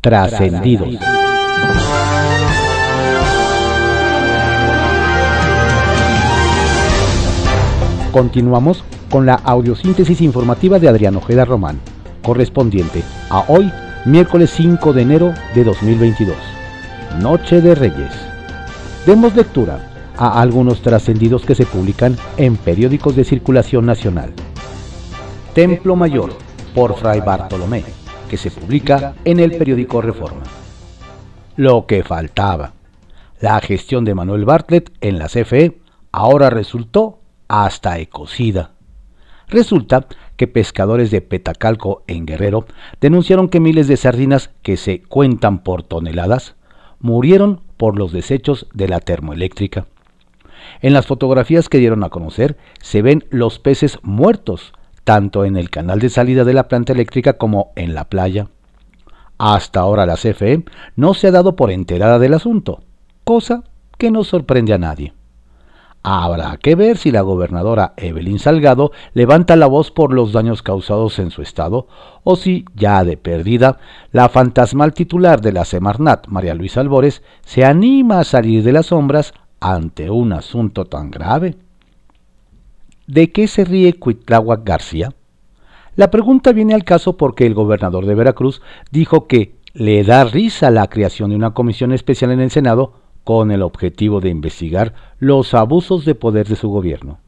Trascendidos. Continuamos con la audiosíntesis informativa de Adrián Ojeda Román, correspondiente a hoy, miércoles 5 de enero de 2022, Noche de Reyes. Demos lectura a algunos trascendidos que se publican en periódicos de circulación nacional. Templo Mayor, por Fray Bartolomé, que se publica en el periódico Reforma. Lo que faltaba. La gestión de Manuel Bartlett en la CFE ahora resultó hasta ecocida. Resulta que pescadores de Petacalco en Guerrero denunciaron que miles de sardinas que se cuentan por toneladas murieron por los desechos de la termoeléctrica. En las fotografías que dieron a conocer se ven los peces muertos, tanto en el canal de salida de la planta eléctrica como en la playa. Hasta ahora la CFE no se ha dado por enterada del asunto, cosa que no sorprende a nadie. Habrá que ver si la gobernadora Evelyn Salgado levanta la voz por los daños causados en su estado o si, ya de perdida, la fantasmal titular de la Semarnat, María Luisa Albores, se anima a salir de las sombras ante un asunto tan grave. ¿De qué se ríe Cuitláhuac García? La pregunta viene al caso porque el gobernador de Veracruz dijo que le da risa la creación de una comisión especial en el Senado con el objetivo de investigar los abusos de poder de su gobierno.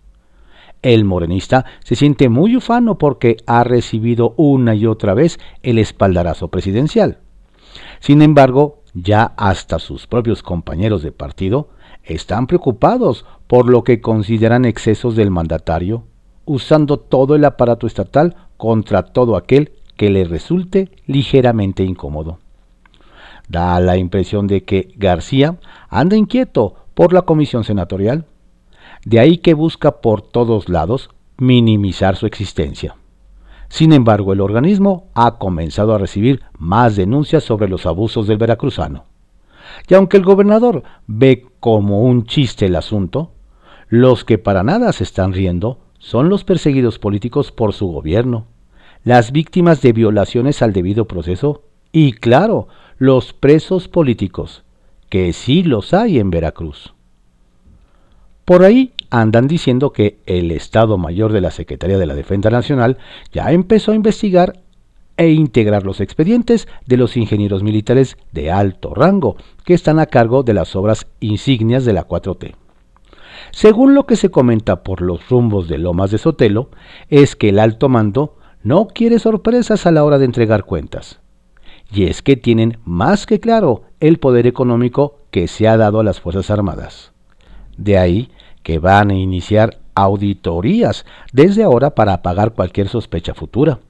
El morenista se siente muy ufano porque ha recibido una y otra vez el espaldarazo presidencial. Sin embargo, ya hasta sus propios compañeros de partido están preocupados por lo que consideran excesos del mandatario, usando todo el aparato estatal contra todo aquel que le resulte ligeramente incómodo. Da la impresión de que García anda inquieto por la comisión senatorial. De ahí que busca por todos lados minimizar su existencia. Sin embargo, el organismo ha comenzado a recibir más denuncias sobre los abusos del veracruzano. Y aunque el gobernador ve como un chiste el asunto, los que para nada se están riendo son los perseguidos políticos por su gobierno, las víctimas de violaciones al debido proceso y, claro, los presos políticos, que sí los hay en Veracruz. Por ahí andan diciendo que el Estado Mayor de la Secretaría de la Defensa Nacional ya empezó a investigar e integrar los expedientes de los ingenieros militares de alto rango que están a cargo de las obras insignias de la 4T. Según lo que se comenta por los rumbos de Lomas de Sotelo, es que el alto mando no quiere sorpresas a la hora de entregar cuentas. Y es que tienen más que claro el poder económico que se ha dado a las Fuerzas Armadas. De ahí que van a iniciar auditorías desde ahora para apagar cualquier sospecha futura.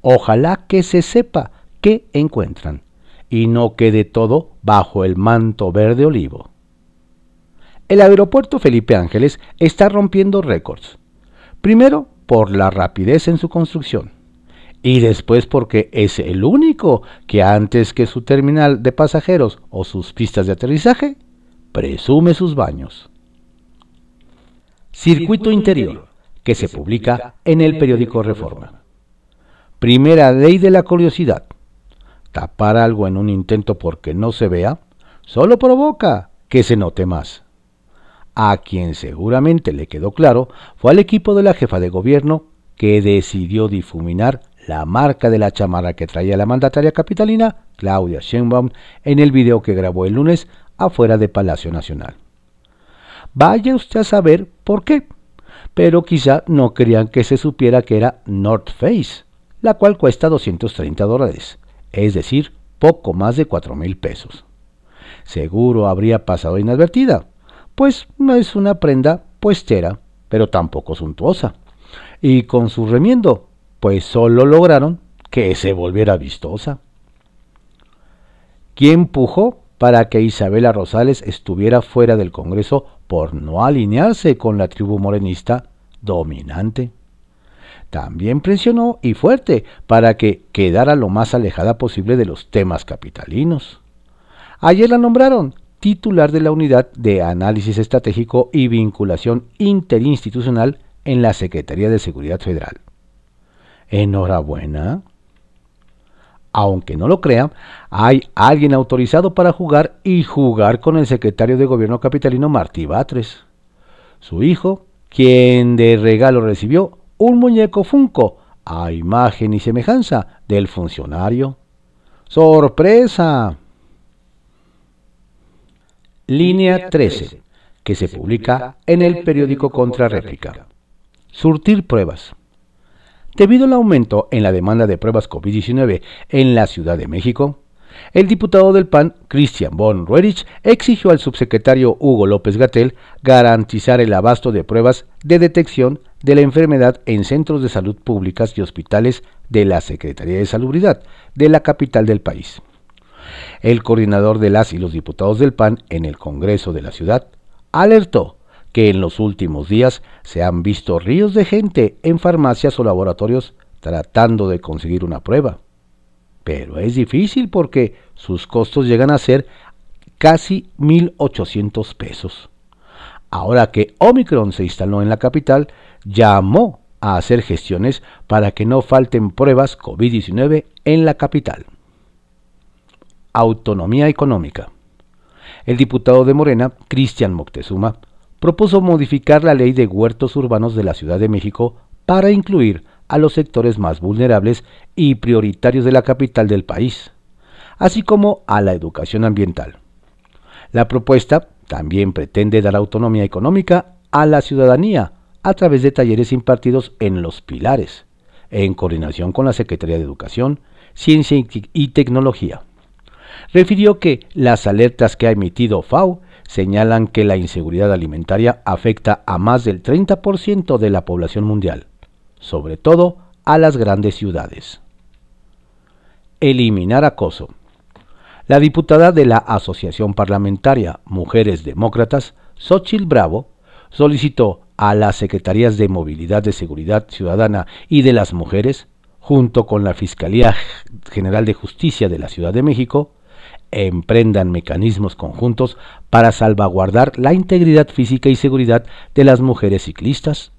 Ojalá que se sepa qué encuentran y no quede todo bajo el manto verde olivo. El aeropuerto Felipe Ángeles está rompiendo récords. Primero, por la rapidez en su construcción. Y después porque es el único que antes que su terminal de pasajeros o sus pistas de aterrizaje, presume sus baños. Circuito Interior, que se publica en el periódico Reforma. Primera ley de la curiosidad. Tapar algo en un intento porque no se vea solo provoca que se note más. A quien seguramente le quedó claro fue al equipo de la jefa de gobierno que decidió difuminar la marca de la chamarra que traía la mandataria capitalina, Claudia Sheinbaum, en el video que grabó el lunes afuera de Palacio Nacional. Vaya usted a saber por qué, pero quizá no querían que se supiera que era North Face, la cual cuesta 230 dólares, es decir, poco más de 4 mil pesos. Seguro habría pasado inadvertida, pues no es una prenda puestera, pero tampoco suntuosa. Y con su remiendo, pues solo lograron que se volviera vistosa. ¿Quién pujó para que Isabela Rosales estuviera fuera del Congreso por no alinearse con la tribu morenista dominante? También presionó y fuerte para que quedara lo más alejada posible de los temas capitalinos. Ayer la nombraron titular de la Unidad de Análisis Estratégico y Vinculación Interinstitucional en la Secretaría de Seguridad Federal. Enhorabuena. aunque no lo crea, hay alguien autorizado para jugar y jugar con el secretario de gobierno capitalino Martí Batres. Su hijo, quien de regalo recibió un muñeco Funko a imagen y semejanza del funcionario. ¡Sorpresa! Línea 13, que se publica en el periódico Contrarréplica. Surtir pruebas. Debido al aumento en la demanda de pruebas COVID-19 en la Ciudad de México, el diputado del PAN, Christian von Roerich, exigió al subsecretario Hugo López Gatel garantizar el abasto de pruebas de detección de la enfermedad en centros de salud públicas y hospitales de la Secretaría de Salubridad de la capital del país. El coordinador de las y los diputados del PAN en el Congreso de la ciudad alertó que en los últimos días se han visto ríos de gente en farmacias o laboratorios tratando de conseguir una prueba. Pero es difícil porque sus costos llegan a ser casi 1.800 pesos. Ahora que Omicron se instaló en la capital, llamó a hacer gestiones para que no falten pruebas COVID-19 en la capital. Autonomía económica. El diputado de Morena, Cristian Moctezuma, propuso modificar la ley de huertos urbanos de la Ciudad de México para incluir a los sectores más vulnerables y prioritarios de la capital del país, así como a la educación ambiental. La propuesta también pretende dar autonomía económica a la ciudadanía a través de talleres impartidos en los pilares, en coordinación con la Secretaría de Educación, Ciencia y Tecnología. Refirió que las alertas que ha emitido FAO señalan que la inseguridad alimentaria afecta a más del 30% de la población mundial, sobre todo a las grandes ciudades. Eliminar acoso. La diputada de la Asociación Parlamentaria Mujeres Demócratas, Xochitl Bravo, solicitó a las Secretarías de Movilidad de Seguridad Ciudadana y de las Mujeres, junto con la Fiscalía General de Justicia de la Ciudad de México, emprendan mecanismos conjuntos para salvaguardar la integridad física y seguridad de las mujeres ciclistas.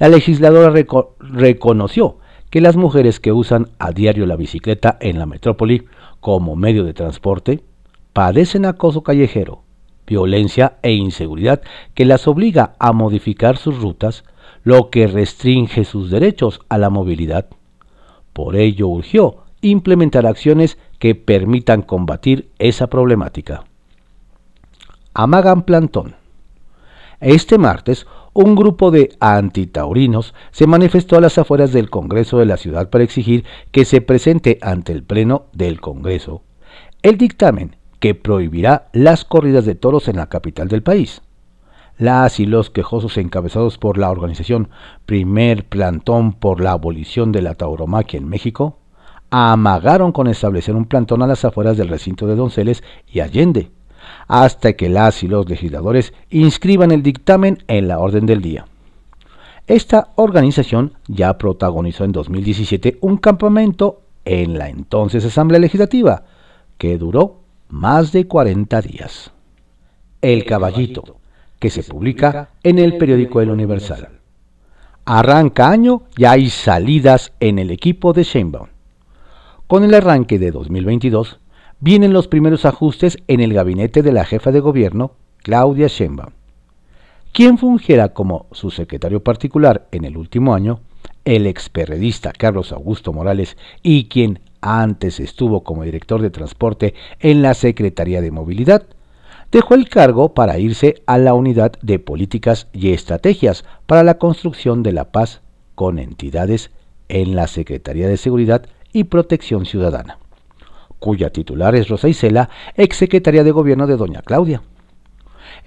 La legisladora reconoció que las mujeres que usan a diario la bicicleta en la metrópoli como medio de transporte padecen acoso callejero, violencia e inseguridad que las obliga a modificar sus rutas, lo que restringe sus derechos a la movilidad. Por ello urgió implementar acciones que permitan combatir esa problemática. Amagan plantón. Este martes, un grupo de antitaurinos se manifestó a las afueras del Congreso de la ciudad para exigir que se presente ante el Pleno del Congreso el dictamen que prohibirá las corridas de toros en la capital del país. Las y los quejosos encabezados por la organización Primer Plantón por la Abolición de la Tauromaquia en México amagaron con establecer un plantón a las afueras del recinto de Donceles y Allende, hasta que las y los legisladores inscriban el dictamen en la orden del día. Esta organización ya protagonizó en 2017 un campamento en la entonces Asamblea Legislativa, que duró más de 40 días. El Caballito, que se publica en el periódico El Universal. Arranca año y hay salidas en el equipo de Sheinbaum. Con el arranque de 2022, vienen los primeros ajustes en el gabinete de la jefa de gobierno, Claudia Sheinbaum. Quien fungiera como su secretario particular en el último año, el experredista Carlos Augusto Morales y quien antes estuvo como director de transporte en la Secretaría de Movilidad, dejó el cargo para irse a la unidad de políticas y estrategias para la construcción de la paz con entidades en la Secretaría de Seguridad y Protección Ciudadana, cuya titular es Rosa Isela, exsecretaria de Gobierno de Doña Claudia.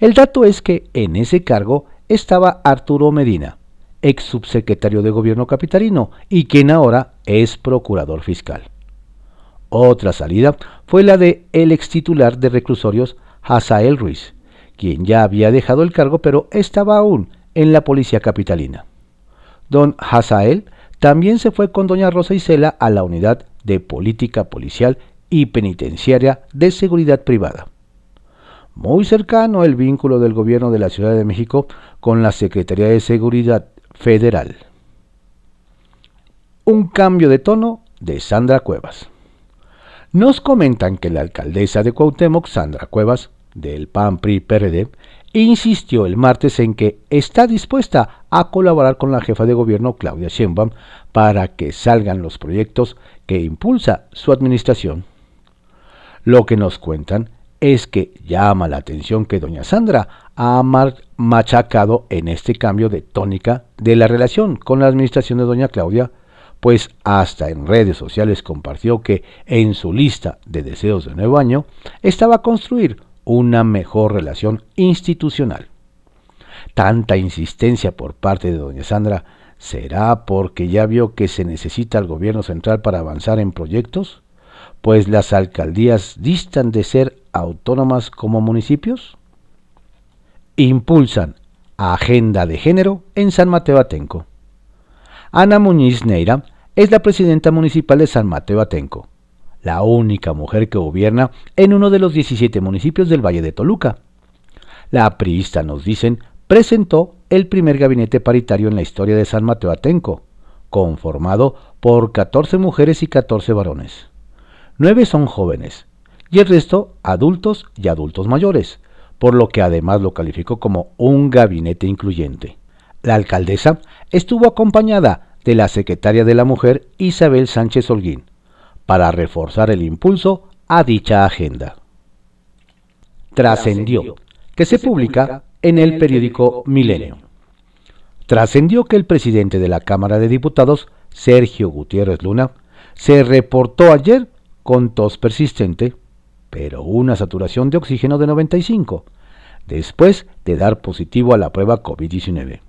El dato es que en ese cargo estaba Arturo Medina, ex subsecretario de Gobierno capitalino y quien ahora es procurador fiscal. Otra salida fue la de el ex titular de reclusorios Hazael Ruiz, quien ya había dejado el cargo pero estaba aún en la policía capitalina. Don Hazael también se fue con doña Rosa Isela a la unidad de política policial y penitenciaria de seguridad privada. Muy cercano el vínculo del gobierno de la Ciudad de México con la Secretaría de Seguridad Federal. Un cambio de tono de Sandra Cuevas. Nos comentan que la alcaldesa de Cuauhtémoc, Sandra Cuevas, del PAN PRI PRD, insistió el martes en que está dispuesta a colaborar con la jefa de gobierno Claudia Sheinbaum para que salgan los proyectos que impulsa su administración. Lo que nos cuentan es que llama la atención que doña Sandra ha machacado en este cambio de tónica de la relación con la administración de doña Claudia, pues hasta en redes sociales compartió que en su lista de deseos de nuevo año estaba construir una mejor relación institucional. Tanta insistencia por parte de doña Sandra, ¿será porque ya vio que se necesita el gobierno central para avanzar en proyectos? Pues las alcaldías distan de ser autónomas como municipios. Impulsan Agenda de Género en San Mateo Atenco. Ana Muñiz Neira es la presidenta municipal de San Mateo Atenco la única mujer que gobierna en uno de los 17 municipios del Valle de Toluca. La priista, nos dicen, presentó el primer gabinete paritario en la historia de San Mateo Atenco, conformado por 14 mujeres y 14 varones. Nueve son jóvenes, y el resto adultos y adultos mayores, por lo que además lo calificó como un gabinete incluyente. La alcaldesa estuvo acompañada de la secretaria de la Mujer Isabel Sánchez Holguín, para reforzar el impulso a dicha agenda. Trascendió, que se publica en el periódico Milenio. Trascendió que el presidente de la Cámara de Diputados, Sergio Gutiérrez Luna, se reportó ayer con tos persistente, pero una saturación de oxígeno de 95, después de dar positivo a la prueba COVID-19.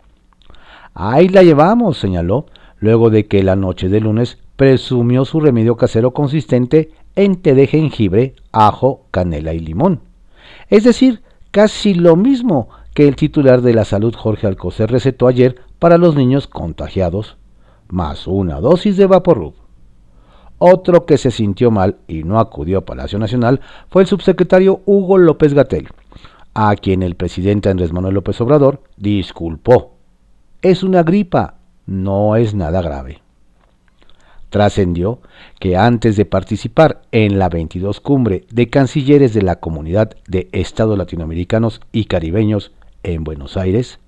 Ahí la llevamos, señaló, luego de que la noche de lunes presumió su remedio casero consistente en té de jengibre, ajo, canela y limón. Es decir, casi lo mismo que el titular de la salud Jorge Alcocer recetó ayer para los niños contagiados, más una dosis de Vaporub. Otro que se sintió mal y no acudió a Palacio Nacional fue el subsecretario Hugo López Gatel, a quien el presidente Andrés Manuel López Obrador disculpó. Es una gripa, no es nada grave. Trascendió que antes de participar en la 22 cumbre de cancilleres de la Comunidad de Estados Latinoamericanos y Caribeños en Buenos Aires,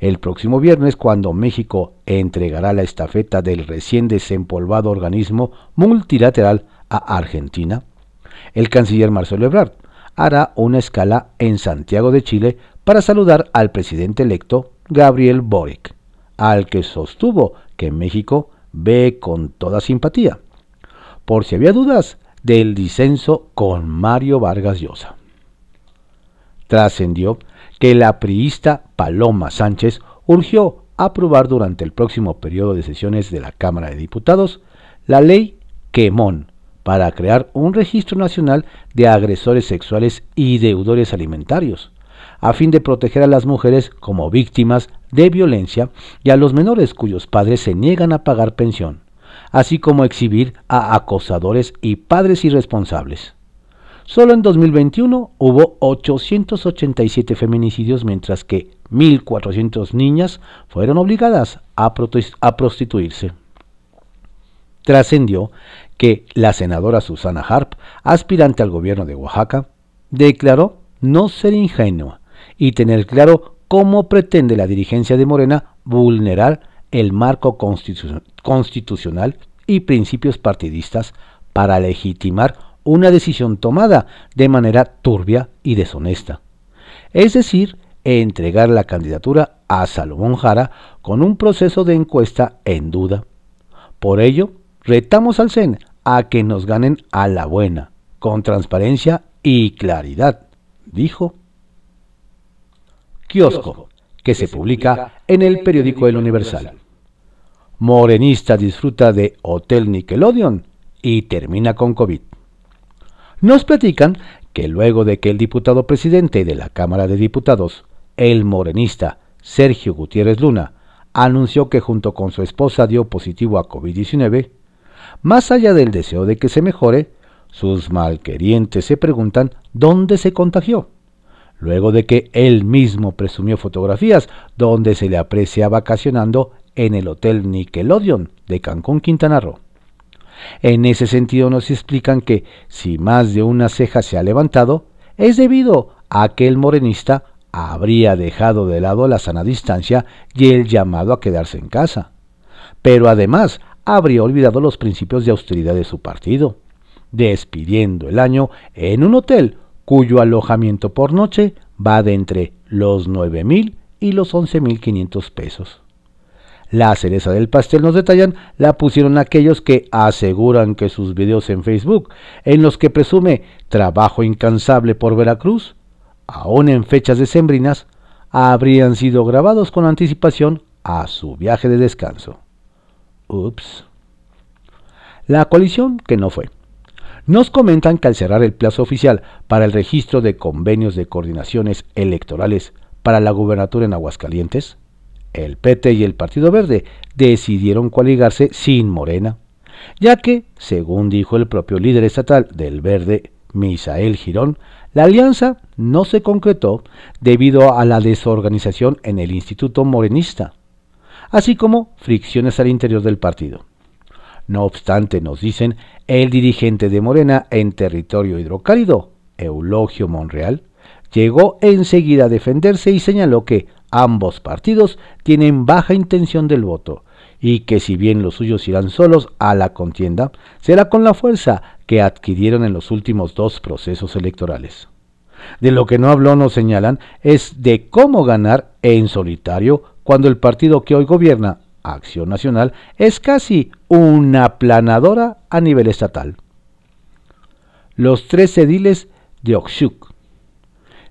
el próximo viernes cuando México entregará la estafeta del recién desempolvado organismo multilateral a Argentina, el canciller Marcelo Ebrard hará una escala en Santiago de Chile para saludar al presidente electo Gabriel Boric, al que sostuvo que México ve con toda simpatía, por si había dudas del disenso con Mario Vargas Llosa. Trascendió que la priista Paloma Sánchez urgió aprobar durante el próximo periodo de sesiones de la Cámara de Diputados la ley Quemón para crear un registro nacional de agresores sexuales y deudores alimentarios, a fin de proteger a las mujeres como víctimas de violencia y a los menores cuyos padres se niegan a pagar pensión, así como exhibir a acosadores y padres irresponsables. Solo en 2021 hubo 887 feminicidios, mientras que 1.400 niñas fueron obligadas a, a prostituirse. Trascendió que la senadora Susana Harp, aspirante al gobierno de Oaxaca, declaró no ser ingenua y tener claro cómo pretende la dirigencia de Morena vulnerar el marco constitucional y principios partidistas para legitimar una decisión tomada de manera turbia y deshonesta. Es decir, entregar la candidatura a Salomón Jara con un proceso de encuesta en duda. Por ello, retamos al CEN a que nos ganen a la buena, con transparencia y claridad, dijo Kiosco, que se publica en el periódico El Universal. Morenista disfruta de Hotel Nickelodeon y termina con COVID. Nos platican que luego de que el diputado presidente de la Cámara de Diputados, el morenista Sergio Gutiérrez Luna, anunció que junto con su esposa dio positivo a COVID-19, más allá del deseo de que se mejore, sus malquerientes se preguntan dónde se contagió luego de que él mismo presumió fotografías donde se le aprecia vacacionando en el Hotel Nickelodeon de Cancún, Quintana Roo. En ese sentido nos explican que si más de una ceja se ha levantado, es debido a que el morenista habría dejado de lado la sana distancia y el llamado a quedarse en casa. Pero además habría olvidado los principios de austeridad de su partido, despidiendo el año en un hotel cuyo alojamiento por noche va de entre los 9.000 y los 11.500 pesos. La cereza del pastel nos detallan la pusieron aquellos que aseguran que sus videos en Facebook, en los que presume trabajo incansable por Veracruz, aún en fechas decembrinas, habrían sido grabados con anticipación a su viaje de descanso. Ups. La coalición que no fue. Nos comentan que al cerrar el plazo oficial para el registro de convenios de coordinaciones electorales para la gubernatura en Aguascalientes, el PT y el Partido Verde decidieron coaligarse sin Morena, ya que, según dijo el propio líder estatal del Verde, Misael Girón, la alianza no se concretó debido a la desorganización en el Instituto Morenista, así como fricciones al interior del partido. No obstante, nos dicen, el dirigente de Morena en territorio hidrocálido, Eulogio Monreal, llegó enseguida a defenderse y señaló que ambos partidos tienen baja intención del voto y que si bien los suyos irán solos a la contienda, será con la fuerza que adquirieron en los últimos dos procesos electorales. De lo que no habló, nos señalan, es de cómo ganar en solitario cuando el partido que hoy gobierna, Acción Nacional, es casi una aplanadora a nivel estatal. Los tres ediles de Oxuc.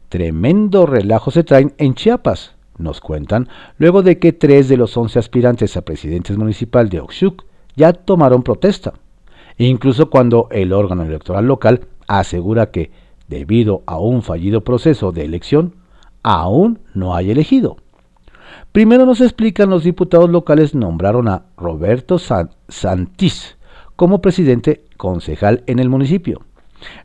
Tremendo relajo se traen en Chiapas, nos cuentan, luego de que tres de los once aspirantes a presidentes municipal de Oxuc ya tomaron protesta. Incluso cuando el órgano electoral local asegura que, debido a un fallido proceso de elección, aún no hay elegido. Primero nos explican los diputados locales nombraron a Roberto Santís como presidente concejal en el municipio,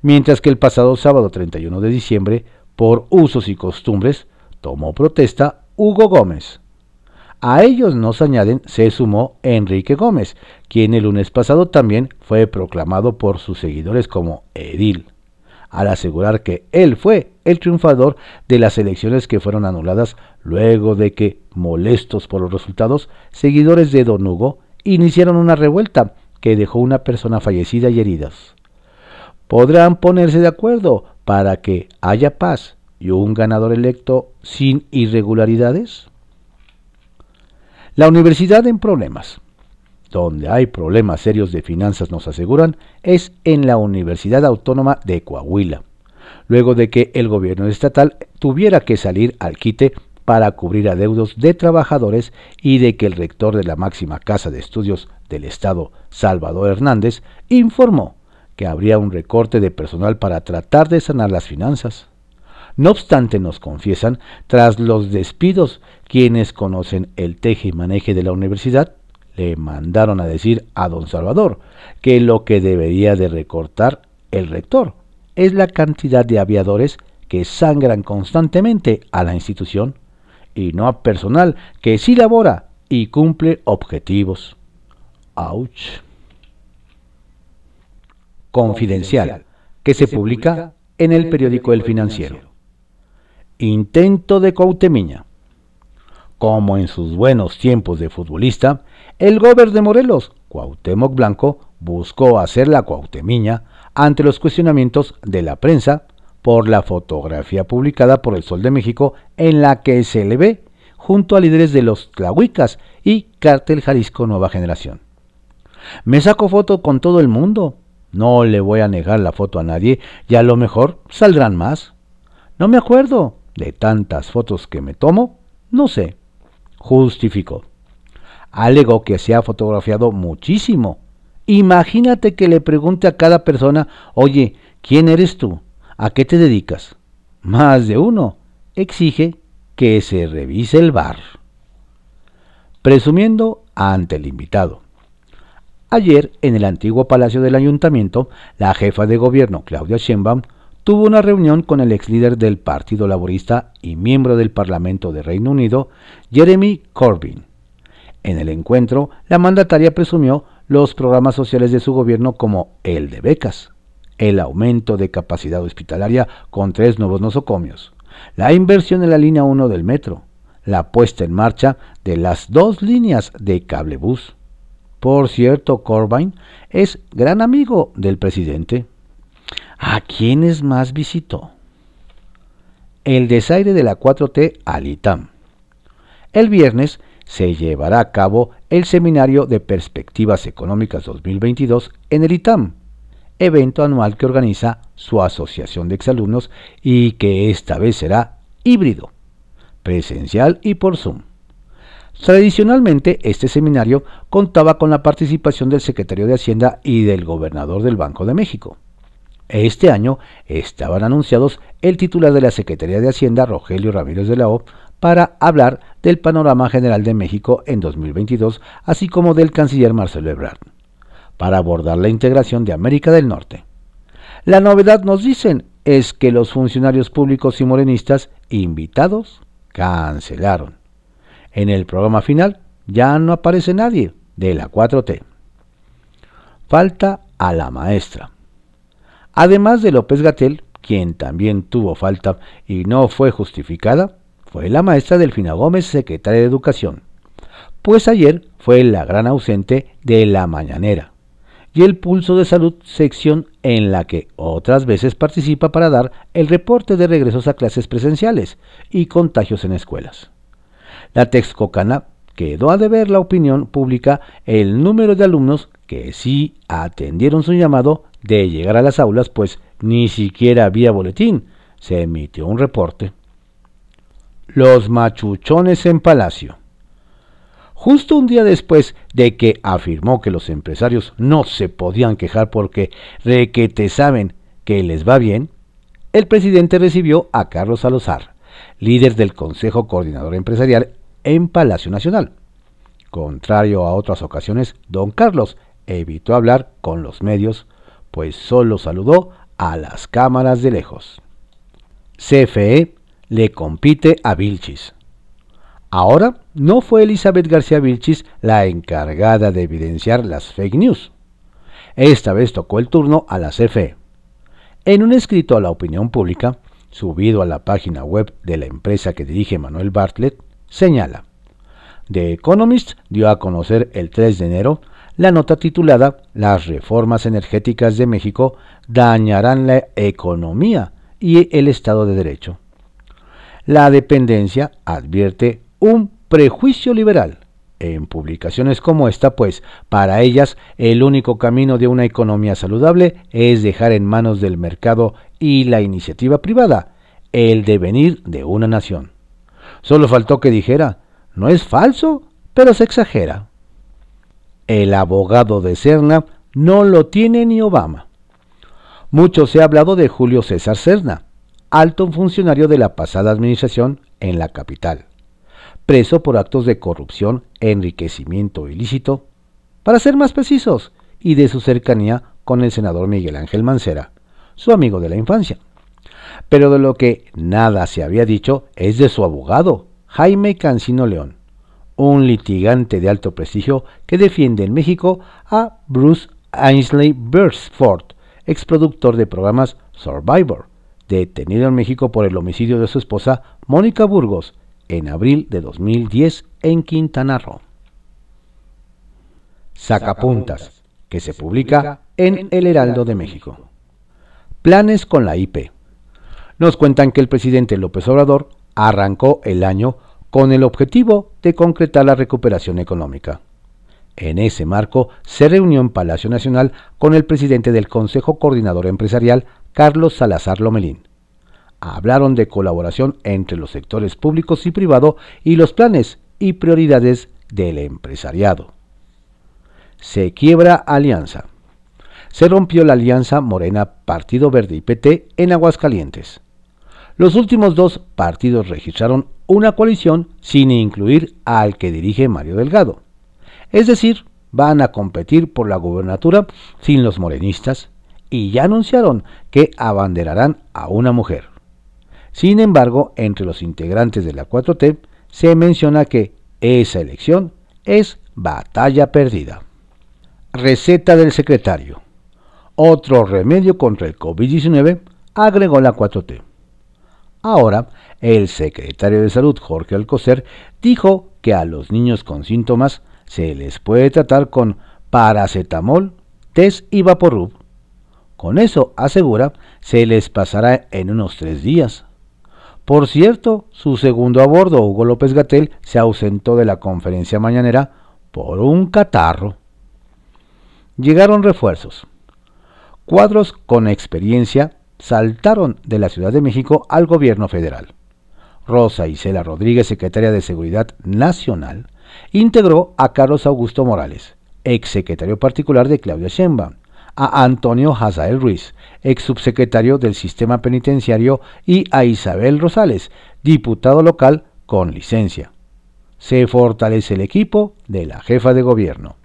mientras que el pasado sábado 31 de diciembre, por usos y costumbres, tomó protesta Hugo Gómez. A ellos nos añaden se sumó Enrique Gómez, quien el lunes pasado también fue proclamado por sus seguidores como edil al asegurar que él fue el triunfador de las elecciones que fueron anuladas luego de que, molestos por los resultados, seguidores de Don Hugo iniciaron una revuelta que dejó una persona fallecida y heridas. ¿Podrán ponerse de acuerdo para que haya paz y un ganador electo sin irregularidades? La universidad en problemas donde hay problemas serios de finanzas, nos aseguran, es en la Universidad Autónoma de Coahuila, luego de que el gobierno estatal tuviera que salir al quite para cubrir adeudos de trabajadores y de que el rector de la máxima casa de estudios del Estado, Salvador Hernández, informó que habría un recorte de personal para tratar de sanar las finanzas. No obstante, nos confiesan, tras los despidos, quienes conocen el teje y maneje de la universidad, le mandaron a decir a don Salvador que lo que debería de recortar el rector es la cantidad de aviadores que sangran constantemente a la institución y no a personal que sí labora y cumple objetivos. Ouch. Confidencial, que se publica en el periódico El Financiero. Intento de Cautemiña. Como en sus buenos tiempos de futbolista, el gobernador de Morelos, Cuauhtémoc Blanco, buscó hacer la Cuauhtemiña ante los cuestionamientos de la prensa por la fotografía publicada por el Sol de México en la que se le ve junto a líderes de los Tlahuicas y Cártel Jalisco Nueva Generación. Me saco foto con todo el mundo. No le voy a negar la foto a nadie y a lo mejor saldrán más. No me acuerdo de tantas fotos que me tomo, no sé. Justificó alegó que se ha fotografiado muchísimo. Imagínate que le pregunte a cada persona, oye, ¿quién eres tú? ¿A qué te dedicas? Más de uno exige que se revise el bar. Presumiendo ante el invitado. Ayer, en el antiguo Palacio del Ayuntamiento, la jefa de gobierno, Claudia Sheinbaum, tuvo una reunión con el ex líder del Partido Laborista y miembro del Parlamento de Reino Unido, Jeremy Corbyn en el encuentro, la mandataria presumió los programas sociales de su gobierno como el de becas, el aumento de capacidad hospitalaria con tres nuevos nosocomios, la inversión en la línea 1 del metro, la puesta en marcha de las dos líneas de cablebús. Por cierto, Corbyn es gran amigo del presidente. ¿A quiénes más visitó? El desaire de la 4T al ITAM. El viernes se llevará a cabo el Seminario de Perspectivas Económicas 2022 en el ITAM, evento anual que organiza su Asociación de Exalumnos y que esta vez será híbrido, presencial y por Zoom. Tradicionalmente, este seminario contaba con la participación del secretario de Hacienda y del gobernador del Banco de México. Este año estaban anunciados el titular de la Secretaría de Hacienda, Rogelio Ramírez de la O, para hablar del panorama general de México en 2022, así como del canciller Marcelo Ebrard, para abordar la integración de América del Norte. La novedad, nos dicen, es que los funcionarios públicos y morenistas invitados cancelaron. En el programa final ya no aparece nadie de la 4T. Falta a la maestra. Además de López Gatel, quien también tuvo falta y no fue justificada, fue la maestra Delfina Gómez, secretaria de Educación. Pues ayer fue la gran ausente de la mañanera y el pulso de salud, sección en la que otras veces participa para dar el reporte de regresos a clases presenciales y contagios en escuelas. La Texcocana quedó a deber la opinión pública el número de alumnos que sí atendieron su llamado de llegar a las aulas, pues ni siquiera había boletín, se emitió un reporte. Los machuchones en Palacio. Justo un día después de que afirmó que los empresarios no se podían quejar porque requete saben que les va bien, el presidente recibió a Carlos Salazar, líder del Consejo Coordinador Empresarial en Palacio Nacional. Contrario a otras ocasiones, don Carlos evitó hablar con los medios, pues solo saludó a las cámaras de lejos. CFE le compite a Vilchis. Ahora no fue Elizabeth García Vilchis la encargada de evidenciar las fake news. Esta vez tocó el turno a la CFE. En un escrito a la opinión pública, subido a la página web de la empresa que dirige Manuel Bartlett, señala. The Economist dio a conocer el 3 de enero la nota titulada Las reformas energéticas de México dañarán la economía y el Estado de Derecho. La dependencia advierte un prejuicio liberal en publicaciones como esta, pues para ellas el único camino de una economía saludable es dejar en manos del mercado y la iniciativa privada el devenir de una nación. Solo faltó que dijera, no es falso, pero se exagera. El abogado de Cerna no lo tiene ni Obama. Mucho se ha hablado de Julio César Cerna, alto funcionario de la pasada administración en la capital, preso por actos de corrupción, enriquecimiento ilícito, para ser más precisos, y de su cercanía con el senador Miguel Ángel Mancera, su amigo de la infancia. Pero de lo que nada se había dicho es de su abogado, Jaime Cancino León, un litigante de alto prestigio que defiende en México a Bruce Ainsley Beresford, exproductor de programas Survivor, detenido en México por el homicidio de su esposa Mónica Burgos en abril de 2010 en Quintana Roo. Sacapuntas, que se publica en El Heraldo de México. Planes con la IP. Nos cuentan que el presidente López Obrador arrancó el año con el objetivo de concretar la recuperación económica. En ese marco se reunió en Palacio Nacional con el presidente del Consejo Coordinador Empresarial, Carlos Salazar Lomelín. Hablaron de colaboración entre los sectores públicos y privado y los planes y prioridades del empresariado. Se quiebra alianza se rompió la alianza Morena Partido Verde y PT en Aguascalientes. Los últimos dos partidos registraron una coalición sin incluir al que dirige Mario Delgado. Es decir, van a competir por la gubernatura sin los morenistas y ya anunciaron que abanderarán a una mujer. Sin embargo, entre los integrantes de la 4T se menciona que esa elección es batalla perdida. receta del secretario. Otro remedio contra el COVID-19, agregó la 4T. Ahora, el secretario de Salud, Jorge Alcocer, dijo que a los niños con síntomas se les puede tratar con paracetamol, test y vaporub. Con eso, asegura, se les pasará en unos tres días. Por cierto, su segundo a bordo, Hugo López Gatel, se ausentó de la conferencia mañanera por un catarro. Llegaron refuerzos. Cuadros con experiencia saltaron de la Ciudad de México al gobierno federal. Rosa Isela Rodríguez, secretaria de Seguridad Nacional, integró a Carlos Augusto Morales, ex secretario particular de Claudia Sheinbaum, a Antonio Hazael Ruiz, ex subsecretario del Sistema Penitenciario, y a Isabel Rosales, diputado local con licencia. Se fortalece el equipo de la jefa de gobierno.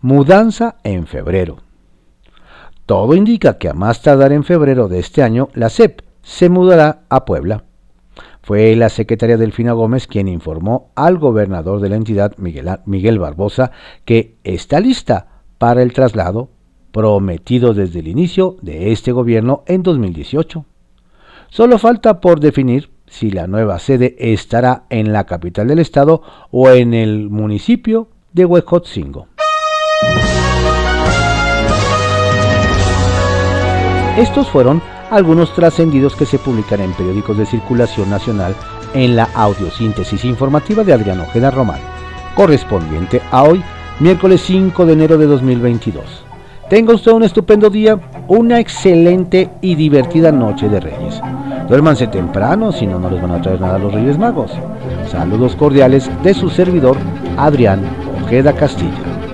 Mudanza en febrero. Todo indica que a más tardar en febrero de este año, la CEP se mudará a Puebla. Fue la secretaria Delfina Gómez quien informó al gobernador de la entidad, Miguel, Barbosa, que está lista para el traslado prometido desde el inicio de este gobierno en 2018. Solo falta por definir si la nueva sede estará en la capital del estado o en el municipio de Huejotzingo. Estos fueron algunos trascendidos que se publican en periódicos de circulación nacional en la audiosíntesis informativa de Adrián Ojeda Román, correspondiente a hoy, miércoles 5 de enero de 2022. Tenga usted un estupendo día, una excelente y divertida noche de Reyes. Duérmanse temprano, si no, no les van a traer nada los Reyes Magos. Saludos cordiales de su servidor, Adrián Ojeda Castilla.